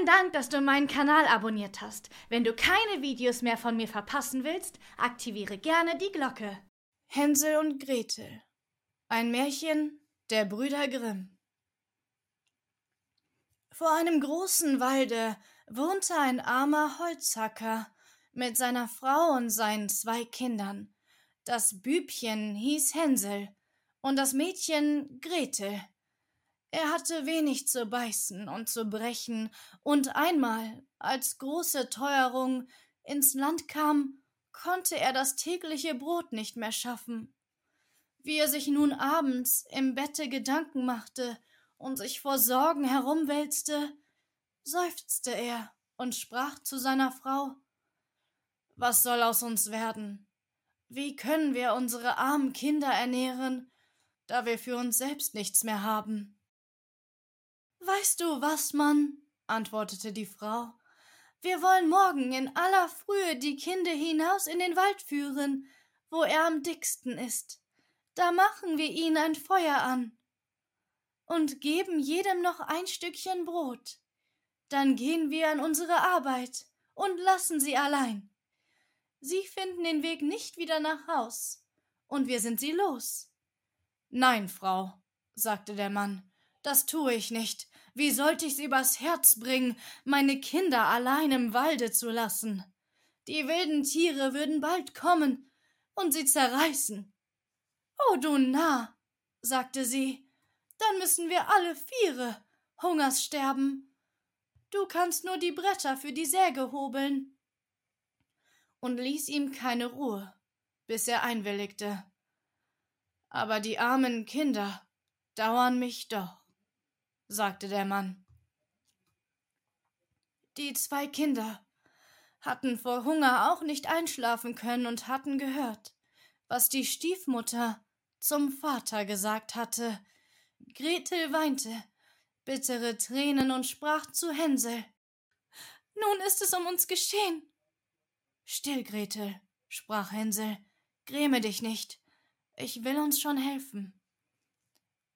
Vielen Dank, dass du meinen Kanal abonniert hast. Wenn du keine Videos mehr von mir verpassen willst, aktiviere gerne die Glocke. Hänsel und Gretel. Ein Märchen der Brüder Grimm. Vor einem großen Walde wohnte ein armer Holzhacker mit seiner Frau und seinen zwei Kindern. Das Bübchen hieß Hänsel und das Mädchen Gretel. Er hatte wenig zu beißen und zu brechen, und einmal, als große Teuerung ins Land kam, konnte er das tägliche Brot nicht mehr schaffen. Wie er sich nun abends im Bette Gedanken machte und sich vor Sorgen herumwälzte, seufzte er und sprach zu seiner Frau Was soll aus uns werden? Wie können wir unsere armen Kinder ernähren, da wir für uns selbst nichts mehr haben? Weißt du was, Mann? antwortete die Frau. Wir wollen morgen in aller Frühe die Kinder hinaus in den Wald führen, wo er am dicksten ist. Da machen wir ihnen ein Feuer an und geben jedem noch ein Stückchen Brot. Dann gehen wir an unsere Arbeit und lassen sie allein. Sie finden den Weg nicht wieder nach Haus, und wir sind sie los. Nein, Frau, sagte der Mann, das tue ich nicht. Wie sollte ich's übers Herz bringen, meine Kinder allein im Walde zu lassen? Die wilden Tiere würden bald kommen und sie zerreißen. Oh, du Narr, sagte sie, dann müssen wir alle Viere Hungers sterben. Du kannst nur die Bretter für die Säge hobeln. Und ließ ihm keine Ruhe, bis er einwilligte. Aber die armen Kinder dauern mich doch sagte der Mann. Die zwei Kinder hatten vor Hunger auch nicht einschlafen können und hatten gehört, was die Stiefmutter zum Vater gesagt hatte. Gretel weinte bittere Tränen und sprach zu Hänsel Nun ist es um uns geschehen. Still, Gretel, sprach Hänsel, gräme dich nicht, ich will uns schon helfen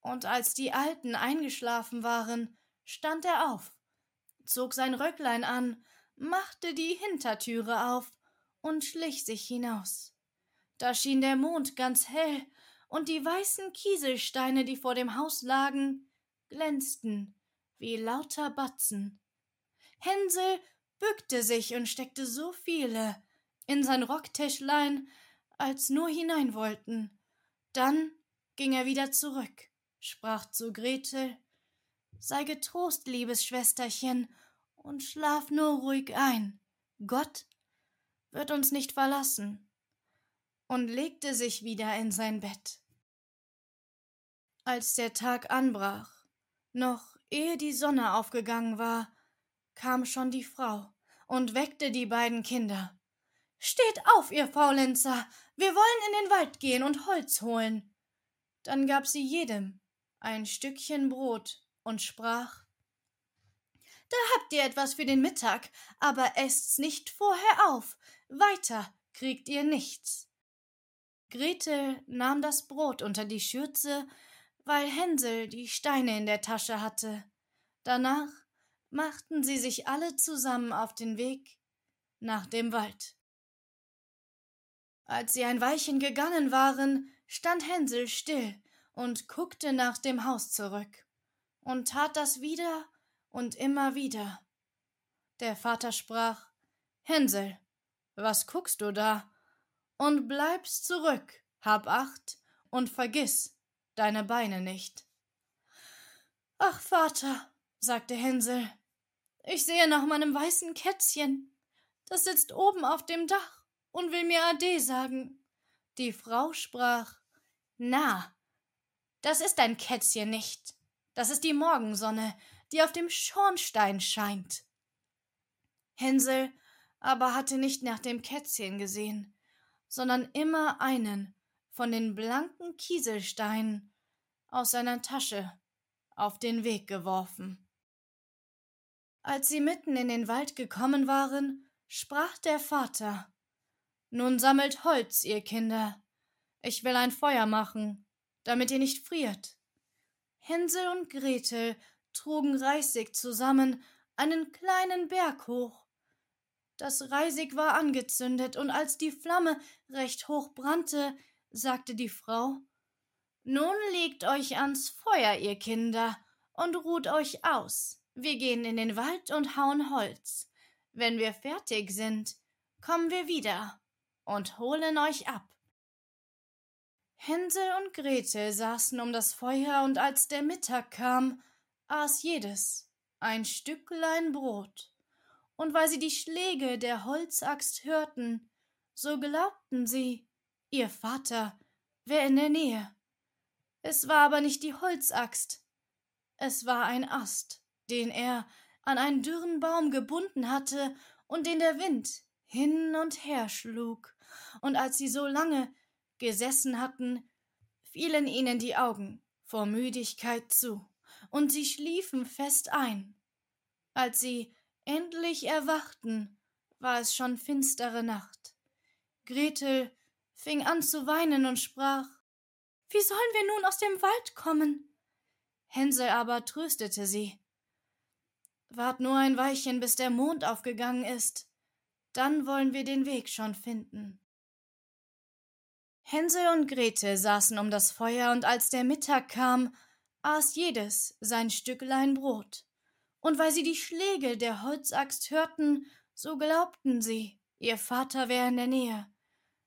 und als die Alten eingeschlafen waren, stand er auf, zog sein Röcklein an, machte die Hintertüre auf und schlich sich hinaus. Da schien der Mond ganz hell, und die weißen Kieselsteine, die vor dem Haus lagen, glänzten wie lauter Batzen. Hänsel bückte sich und steckte so viele in sein Rocktäschlein, als nur hinein wollten. Dann ging er wieder zurück sprach zu Gretel, sei getrost, liebes Schwesterchen, und schlaf nur ruhig ein. Gott wird uns nicht verlassen, und legte sich wieder in sein Bett. Als der Tag anbrach, noch ehe die Sonne aufgegangen war, kam schon die Frau und weckte die beiden Kinder. Steht auf, ihr Faulenzer, wir wollen in den Wald gehen und Holz holen. Dann gab sie jedem ein Stückchen Brot und sprach Da habt ihr etwas für den Mittag, aber esst's nicht vorher auf, weiter kriegt ihr nichts. Gretel nahm das Brot unter die Schürze, weil Hänsel die Steine in der Tasche hatte. Danach machten sie sich alle zusammen auf den Weg nach dem Wald. Als sie ein Weilchen gegangen waren, stand Hänsel still und guckte nach dem Haus zurück und tat das wieder und immer wieder. Der Vater sprach Hänsel, was guckst du da? Und bleibst zurück, hab acht und vergiss deine Beine nicht. Ach, Vater, sagte Hänsel, ich sehe nach meinem weißen Kätzchen. Das sitzt oben auf dem Dach und will mir Ade sagen. Die Frau sprach Na, das ist ein Kätzchen nicht. Das ist die Morgensonne, die auf dem Schornstein scheint. Hänsel aber hatte nicht nach dem Kätzchen gesehen, sondern immer einen von den blanken Kieselsteinen aus seiner Tasche auf den Weg geworfen. Als sie mitten in den Wald gekommen waren, sprach der Vater Nun sammelt Holz, ihr Kinder. Ich will ein Feuer machen damit ihr nicht friert. Hänsel und Gretel trugen Reisig zusammen einen kleinen Berg hoch. Das Reisig war angezündet, und als die Flamme recht hoch brannte, sagte die Frau Nun legt euch ans Feuer, ihr Kinder, und ruht euch aus. Wir gehen in den Wald und hauen Holz. Wenn wir fertig sind, kommen wir wieder und holen euch ab. Hänsel und Gretel saßen um das Feuer, und als der Mittag kam, aß jedes ein Stücklein Brot. Und weil sie die Schläge der Holzaxt hörten, so glaubten sie, ihr Vater wär in der Nähe. Es war aber nicht die Holzaxt, es war ein Ast, den er an einen dürren Baum gebunden hatte und den der Wind hin und her schlug. Und als sie so lange gesessen hatten, fielen ihnen die Augen vor Müdigkeit zu, und sie schliefen fest ein. Als sie endlich erwachten, war es schon finstere Nacht. Gretel fing an zu weinen und sprach Wie sollen wir nun aus dem Wald kommen? Hänsel aber tröstete sie. Wart nur ein Weilchen, bis der Mond aufgegangen ist, dann wollen wir den Weg schon finden. Hänsel und Grete saßen um das Feuer, und als der Mittag kam, aß jedes sein Stücklein Brot. Und weil sie die Schläge der Holzaxt hörten, so glaubten sie, ihr Vater wäre in der Nähe.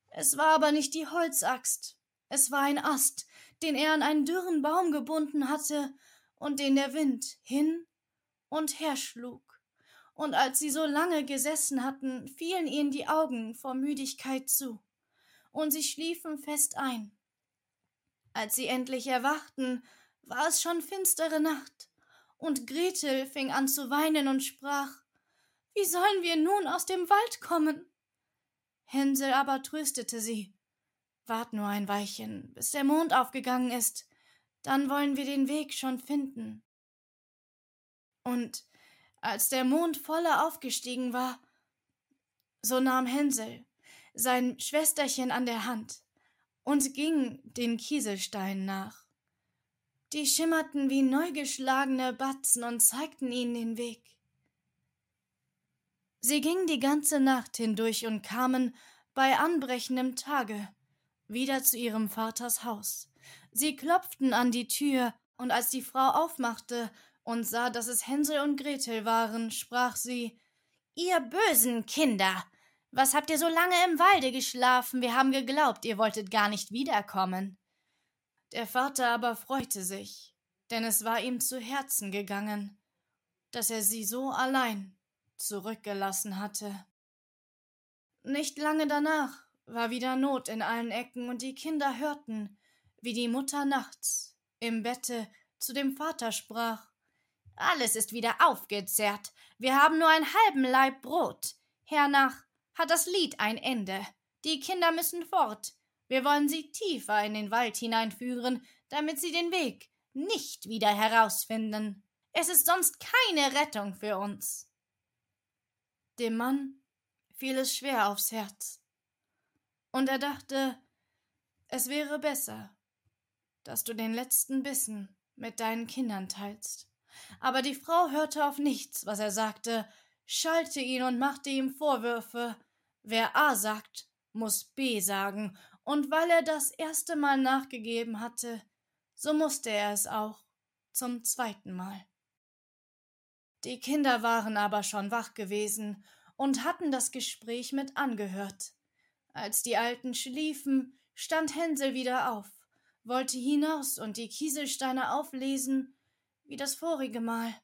Es war aber nicht die Holzaxt, es war ein Ast, den er an einen dürren Baum gebunden hatte und den der Wind hin und her schlug. Und als sie so lange gesessen hatten, fielen ihnen die Augen vor Müdigkeit zu und sie schliefen fest ein. Als sie endlich erwachten, war es schon finstere Nacht, und Gretel fing an zu weinen und sprach Wie sollen wir nun aus dem Wald kommen? Hänsel aber tröstete sie Wart nur ein Weilchen, bis der Mond aufgegangen ist, dann wollen wir den Weg schon finden. Und als der Mond voller aufgestiegen war, so nahm Hänsel sein Schwesterchen an der Hand und ging den Kieselsteinen nach. Die schimmerten wie neu geschlagene Batzen und zeigten ihnen den Weg. Sie gingen die ganze Nacht hindurch und kamen bei anbrechendem Tage wieder zu ihrem Vaters Haus. Sie klopften an die Tür, und als die Frau aufmachte und sah, dass es Hänsel und Gretel waren, sprach sie Ihr bösen Kinder, was habt ihr so lange im Walde geschlafen? Wir haben geglaubt, ihr wolltet gar nicht wiederkommen. Der Vater aber freute sich, denn es war ihm zu Herzen gegangen, dass er sie so allein zurückgelassen hatte. Nicht lange danach war wieder Not in allen Ecken, und die Kinder hörten, wie die Mutter nachts im Bette zu dem Vater sprach Alles ist wieder aufgezehrt, wir haben nur einen halben Laib Brot, hernach hat das Lied ein Ende. Die Kinder müssen fort. Wir wollen sie tiefer in den Wald hineinführen, damit sie den Weg nicht wieder herausfinden. Es ist sonst keine Rettung für uns. Dem Mann fiel es schwer aufs Herz, und er dachte, es wäre besser, dass du den letzten Bissen mit deinen Kindern teilst. Aber die Frau hörte auf nichts, was er sagte, schalte ihn und machte ihm Vorwürfe, Wer A sagt, muss B sagen, und weil er das erste Mal nachgegeben hatte, so musste er es auch zum zweiten Mal. Die Kinder waren aber schon wach gewesen und hatten das Gespräch mit angehört. Als die Alten schliefen, stand Hänsel wieder auf, wollte hinaus und die Kieselsteine auflesen, wie das vorige Mal.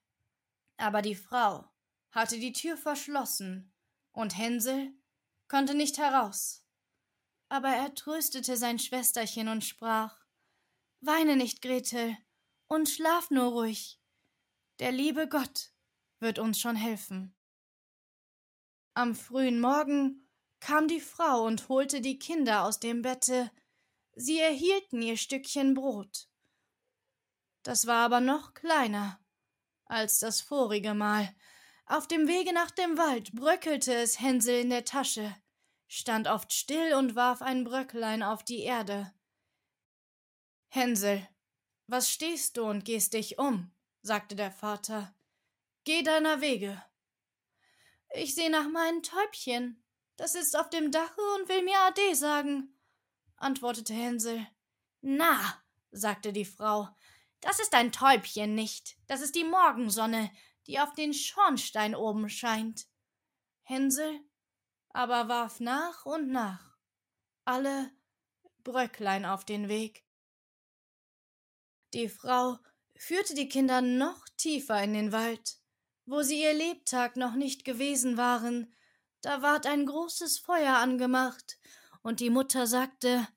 Aber die Frau hatte die Tür verschlossen, und Hänsel konnte nicht heraus. Aber er tröstete sein Schwesterchen und sprach Weine nicht, Gretel, und schlaf nur ruhig. Der liebe Gott wird uns schon helfen. Am frühen Morgen kam die Frau und holte die Kinder aus dem Bette. Sie erhielten ihr Stückchen Brot. Das war aber noch kleiner als das vorige Mal. Auf dem Wege nach dem Wald bröckelte es Hänsel in der Tasche stand oft still und warf ein Bröcklein auf die Erde. Hänsel, was stehst du und gehst dich um? sagte der Vater. Geh deiner Wege. Ich seh nach meinem Täubchen. Das sitzt auf dem Dache und will mir Ade sagen, antwortete Hänsel. Na, sagte die Frau, das ist ein Täubchen nicht, das ist die Morgensonne, die auf den Schornstein oben scheint. Hänsel aber warf nach und nach alle Bröcklein auf den Weg. Die Frau führte die Kinder noch tiefer in den Wald, wo sie ihr Lebtag noch nicht gewesen waren, da ward ein großes Feuer angemacht, und die Mutter sagte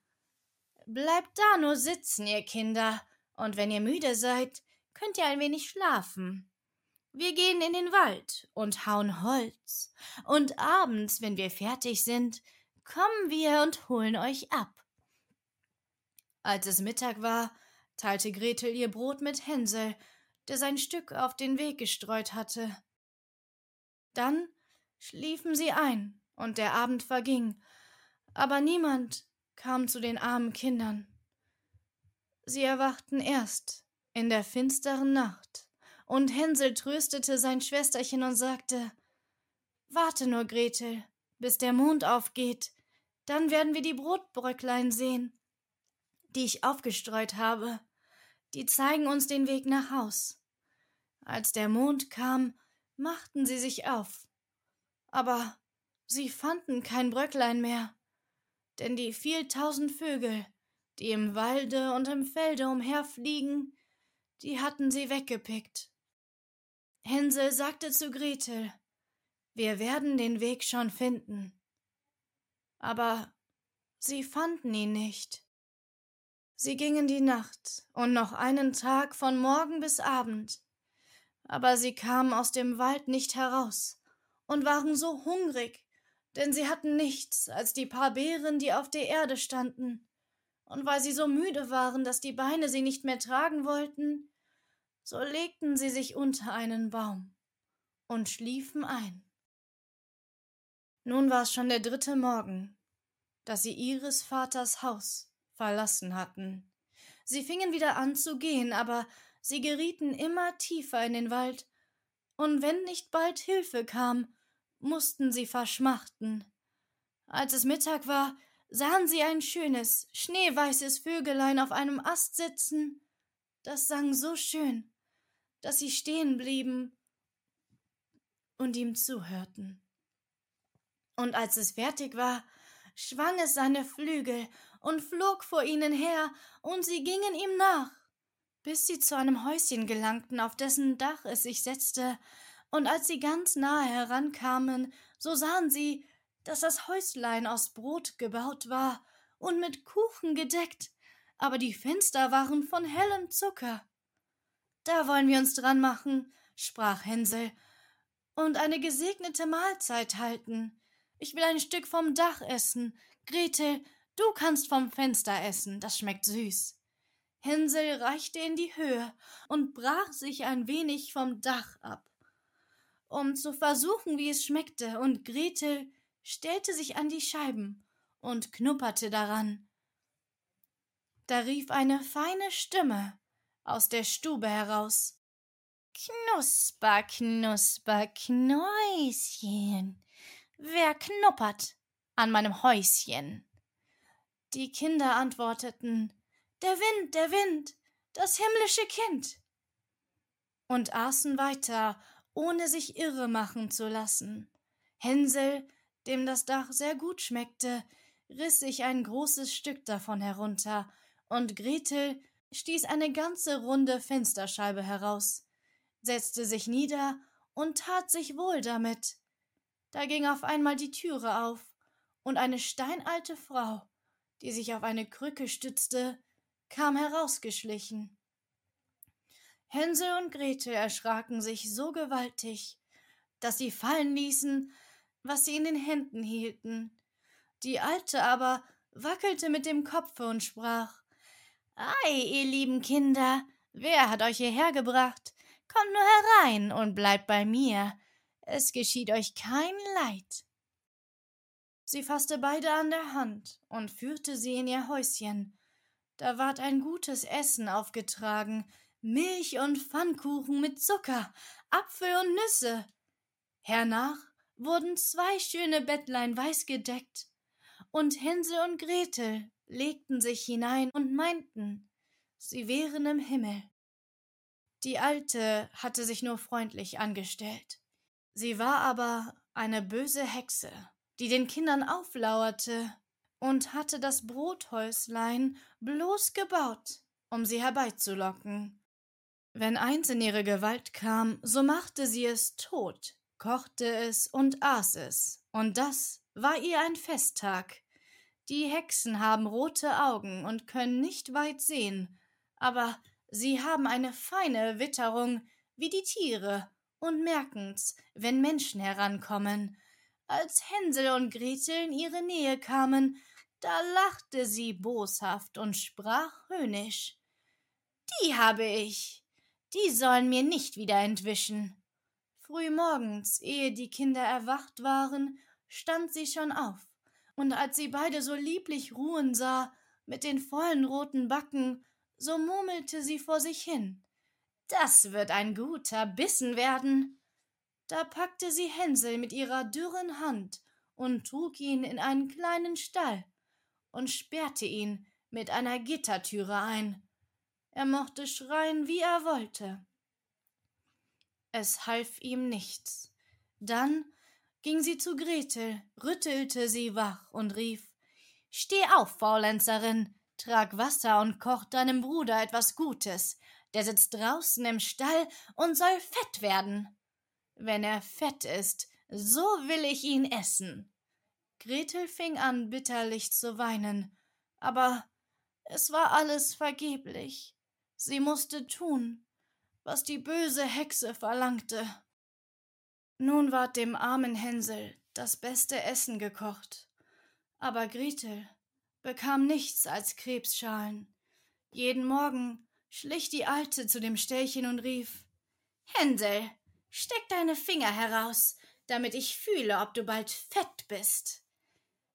Bleibt da nur sitzen, ihr Kinder, und wenn ihr müde seid, könnt ihr ein wenig schlafen. Wir gehen in den Wald und hauen Holz, und abends, wenn wir fertig sind, kommen wir und holen euch ab. Als es Mittag war, teilte Gretel ihr Brot mit Hänsel, der sein Stück auf den Weg gestreut hatte. Dann schliefen sie ein, und der Abend verging, aber niemand kam zu den armen Kindern. Sie erwachten erst in der finsteren Nacht, und Hänsel tröstete sein Schwesterchen und sagte Warte nur, Gretel, bis der Mond aufgeht, dann werden wir die Brotbröcklein sehen, die ich aufgestreut habe. Die zeigen uns den Weg nach Haus. Als der Mond kam, machten sie sich auf. Aber sie fanden kein Bröcklein mehr, denn die vieltausend Vögel, die im Walde und im Felde umherfliegen, die hatten sie weggepickt. Hänsel sagte zu Gretel, wir werden den Weg schon finden. Aber sie fanden ihn nicht. Sie gingen die Nacht und noch einen Tag von Morgen bis Abend, aber sie kamen aus dem Wald nicht heraus und waren so hungrig, denn sie hatten nichts als die paar Beeren, die auf der Erde standen, und weil sie so müde waren, dass die Beine sie nicht mehr tragen wollten, so legten sie sich unter einen Baum und schliefen ein. Nun war es schon der dritte Morgen, dass sie ihres Vaters Haus verlassen hatten. Sie fingen wieder an zu gehen, aber sie gerieten immer tiefer in den Wald, und wenn nicht bald Hilfe kam, mussten sie verschmachten. Als es Mittag war, sahen sie ein schönes, schneeweißes Vögelein auf einem Ast sitzen. Das sang so schön, dass sie stehen blieben und ihm zuhörten und als es fertig war, schwang es seine Flügel und flog vor ihnen her, und sie gingen ihm nach, bis sie zu einem Häuschen gelangten, auf dessen Dach es sich setzte, und als sie ganz nahe herankamen, so sahen sie, dass das Häuslein aus Brot gebaut war und mit Kuchen gedeckt, aber die Fenster waren von hellem Zucker. Da wollen wir uns dran machen, sprach Hänsel, und eine gesegnete Mahlzeit halten. Ich will ein Stück vom Dach essen. Gretel, du kannst vom Fenster essen, das schmeckt süß. Hänsel reichte in die Höhe und brach sich ein wenig vom Dach ab, um zu versuchen, wie es schmeckte, und Gretel stellte sich an die Scheiben und knupperte daran. Da rief eine feine Stimme aus der Stube heraus. Knusper, knusper, Knäuschen. Wer knuppert an meinem Häuschen? Die Kinder antworteten Der Wind, der Wind, das himmlische Kind. Und aßen weiter, ohne sich irre machen zu lassen. Hänsel, dem das Dach sehr gut schmeckte, riss sich ein großes Stück davon herunter, und Gretel stieß eine ganze runde Fensterscheibe heraus, setzte sich nieder und tat sich wohl damit. Da ging auf einmal die Türe auf, und eine steinalte Frau, die sich auf eine Krücke stützte, kam herausgeschlichen. Hänsel und Gretel erschraken sich so gewaltig, dass sie fallen ließen, was sie in den Händen hielten. Die Alte aber wackelte mit dem Kopfe und sprach Ei, ihr lieben Kinder, wer hat euch hierher gebracht? Kommt nur herein und bleibt bei mir, es geschieht euch kein Leid. Sie fasste beide an der Hand und führte sie in ihr Häuschen. Da ward ein gutes Essen aufgetragen, Milch und Pfannkuchen mit Zucker, Apfel und Nüsse. Hernach wurden zwei schöne Bettlein weiß gedeckt, und Hänsel und Gretel legten sich hinein und meinten, sie wären im Himmel. Die Alte hatte sich nur freundlich angestellt. Sie war aber eine böse Hexe, die den Kindern auflauerte und hatte das Brothäuslein bloß gebaut, um sie herbeizulocken. Wenn eins in ihre Gewalt kam, so machte sie es tot, kochte es und aß es, und das war ihr ein Festtag. Die Hexen haben rote Augen und können nicht weit sehen, aber sie haben eine feine Witterung wie die Tiere und merken's, wenn Menschen herankommen. Als Hänsel und Gretel in ihre Nähe kamen, da lachte sie boshaft und sprach höhnisch. Die habe ich. Die sollen mir nicht wieder entwischen. Frühmorgens, ehe die Kinder erwacht waren, stand sie schon auf, und als sie beide so lieblich ruhen sah, mit den vollen roten Backen, so murmelte sie vor sich hin. Das wird ein guter Bissen werden. Da packte sie Hänsel mit ihrer dürren Hand und trug ihn in einen kleinen Stall und sperrte ihn mit einer Gittertüre ein. Er mochte schreien, wie er wollte. Es half ihm nichts. Dann ging sie zu Gretel, rüttelte sie wach und rief Steh auf, Faulenzerin, trag Wasser und koch deinem Bruder etwas Gutes, der sitzt draußen im Stall und soll fett werden. Wenn er fett ist, so will ich ihn essen. Gretel fing an, bitterlich zu weinen, aber es war alles vergeblich. Sie musste tun, was die böse Hexe verlangte. Nun ward dem armen Hänsel das beste Essen gekocht, aber Gretel bekam nichts als Krebsschalen. Jeden Morgen schlich die Alte zu dem Ställchen und rief Hänsel, steck deine Finger heraus, damit ich fühle, ob du bald fett bist.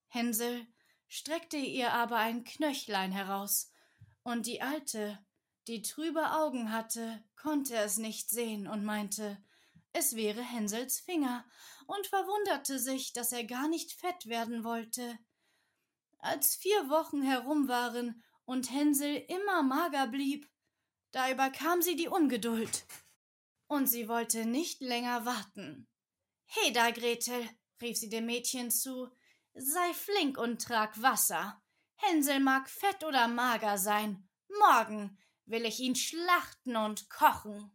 Hänsel streckte ihr aber ein Knöchlein heraus, und die Alte die trübe Augen hatte, konnte es nicht sehen und meinte, es wäre Hänsels Finger, und verwunderte sich, dass er gar nicht fett werden wollte. Als vier Wochen herum waren und Hänsel immer mager blieb, da überkam sie die Ungeduld. Und sie wollte nicht länger warten. Heda, Gretel, rief sie dem Mädchen zu, sei flink und trag Wasser. Hänsel mag fett oder mager sein. Morgen will ich ihn schlachten und kochen.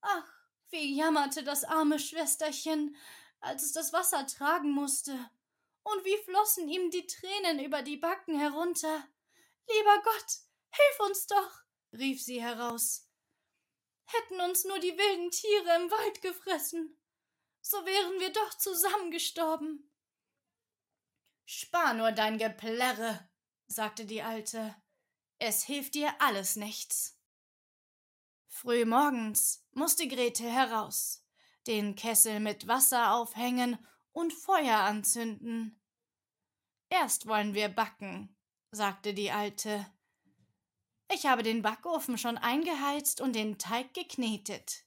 Ach, wie jammerte das arme Schwesterchen, als es das Wasser tragen musste, und wie flossen ihm die Tränen über die Backen herunter. Lieber Gott, hilf uns doch, rief sie heraus. Hätten uns nur die wilden Tiere im Wald gefressen, so wären wir doch zusammengestorben. Spar nur dein Geplärre, sagte die Alte. Es hilft dir alles nichts. Früh morgens musste Grete heraus, den Kessel mit Wasser aufhängen und Feuer anzünden. Erst wollen wir backen, sagte die Alte. Ich habe den Backofen schon eingeheizt und den Teig geknetet.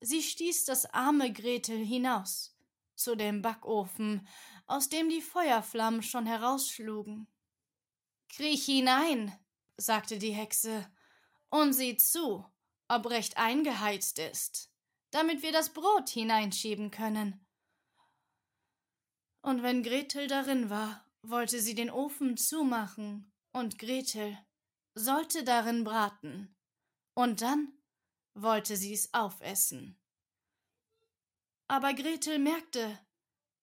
Sie stieß das arme Gretel hinaus zu dem Backofen, aus dem die Feuerflammen schon herausschlugen. Kriech hinein, sagte die Hexe, und sieh zu, ob recht eingeheizt ist, damit wir das Brot hineinschieben können. Und wenn Gretel darin war, wollte sie den Ofen zumachen, und Gretel sollte darin braten, und dann wollte sie's aufessen. Aber Gretel merkte,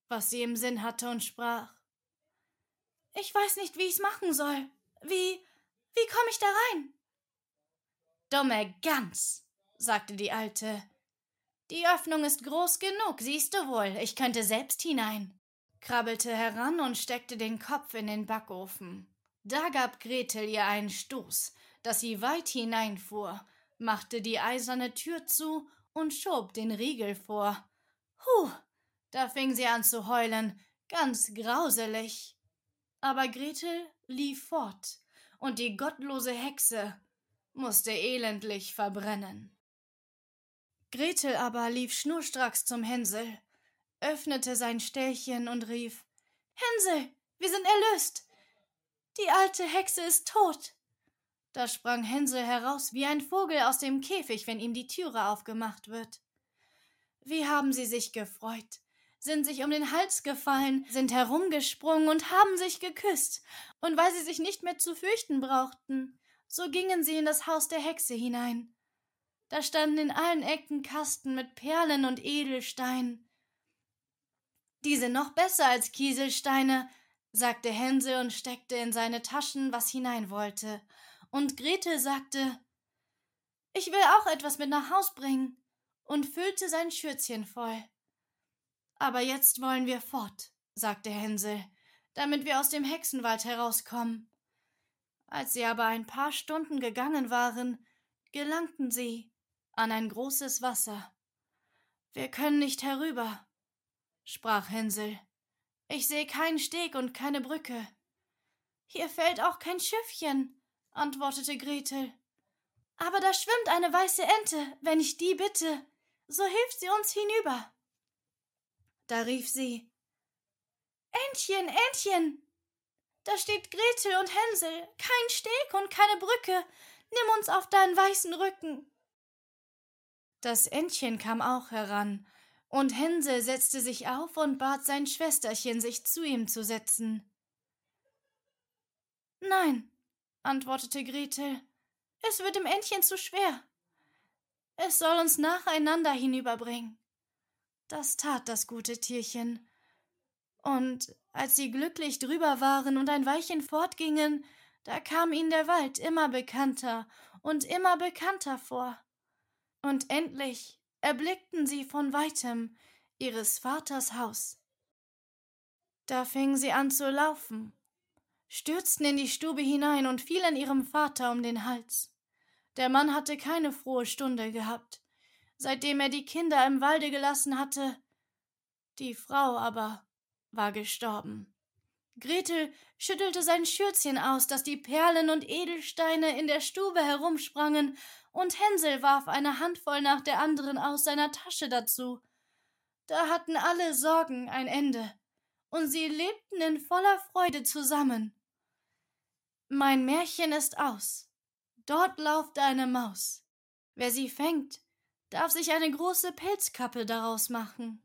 was sie im Sinn hatte und sprach ich weiß nicht, wie ich's machen soll. Wie, wie komme ich da rein? Dumme Gans, sagte die Alte. Die Öffnung ist groß genug, siehst du wohl, ich könnte selbst hinein. Krabbelte heran und steckte den Kopf in den Backofen. Da gab Gretel ihr einen Stoß, dass sie weit hineinfuhr, machte die eiserne Tür zu und schob den Riegel vor. Huh, da fing sie an zu heulen, ganz grauselig. Aber Gretel lief fort, und die gottlose Hexe musste elendlich verbrennen. Gretel aber lief schnurstracks zum Hänsel, öffnete sein Ställchen und rief Hänsel, wir sind erlöst. Die alte Hexe ist tot. Da sprang Hänsel heraus wie ein Vogel aus dem Käfig, wenn ihm die Türe aufgemacht wird. Wie haben sie sich gefreut, sind sich um den Hals gefallen, sind herumgesprungen und haben sich geküsst, und weil sie sich nicht mehr zu fürchten brauchten, so gingen sie in das Haus der Hexe hinein. Da standen in allen Ecken Kasten mit Perlen und Edelsteinen. Diese noch besser als Kieselsteine, sagte Hänsel und steckte in seine Taschen, was hinein wollte, und Gretel sagte Ich will auch etwas mit nach Haus bringen, und füllte sein Schürzchen voll. Aber jetzt wollen wir fort, sagte Hänsel, damit wir aus dem Hexenwald herauskommen. Als sie aber ein paar Stunden gegangen waren, gelangten sie an ein großes Wasser. Wir können nicht herüber, sprach Hänsel. Ich sehe keinen Steg und keine Brücke. Hier fällt auch kein Schiffchen, antwortete Gretel. Aber da schwimmt eine weiße Ente, wenn ich die bitte, so hilft sie uns hinüber. Da rief sie Entchen, Entchen. Da steht Gretel und Hänsel, kein Steg und keine Brücke, nimm uns auf deinen weißen Rücken. Das Entchen kam auch heran, und Hänsel setzte sich auf und bat sein Schwesterchen, sich zu ihm zu setzen. Nein, antwortete Gretel, es wird dem Entchen zu schwer. Es soll uns nacheinander hinüberbringen. Das tat das gute Tierchen. Und als sie glücklich drüber waren und ein Weilchen fortgingen, da kam ihnen der Wald immer bekannter und immer bekannter vor. Und endlich erblickten sie von weitem ihres Vaters Haus. Da fingen sie an zu laufen, stürzten in die Stube hinein und fielen ihrem Vater um den Hals. Der Mann hatte keine frohe Stunde gehabt, seitdem er die Kinder im Walde gelassen hatte. Die Frau aber war gestorben. Gretel schüttelte sein Schürzchen aus, dass die Perlen und Edelsteine in der Stube herumsprangen und Hänsel warf eine Handvoll nach der anderen aus seiner Tasche dazu. Da hatten alle Sorgen ein Ende, und sie lebten in voller Freude zusammen. Mein Märchen ist aus. Dort lauft eine Maus. Wer sie fängt, darf sich eine große Pelzkappe daraus machen.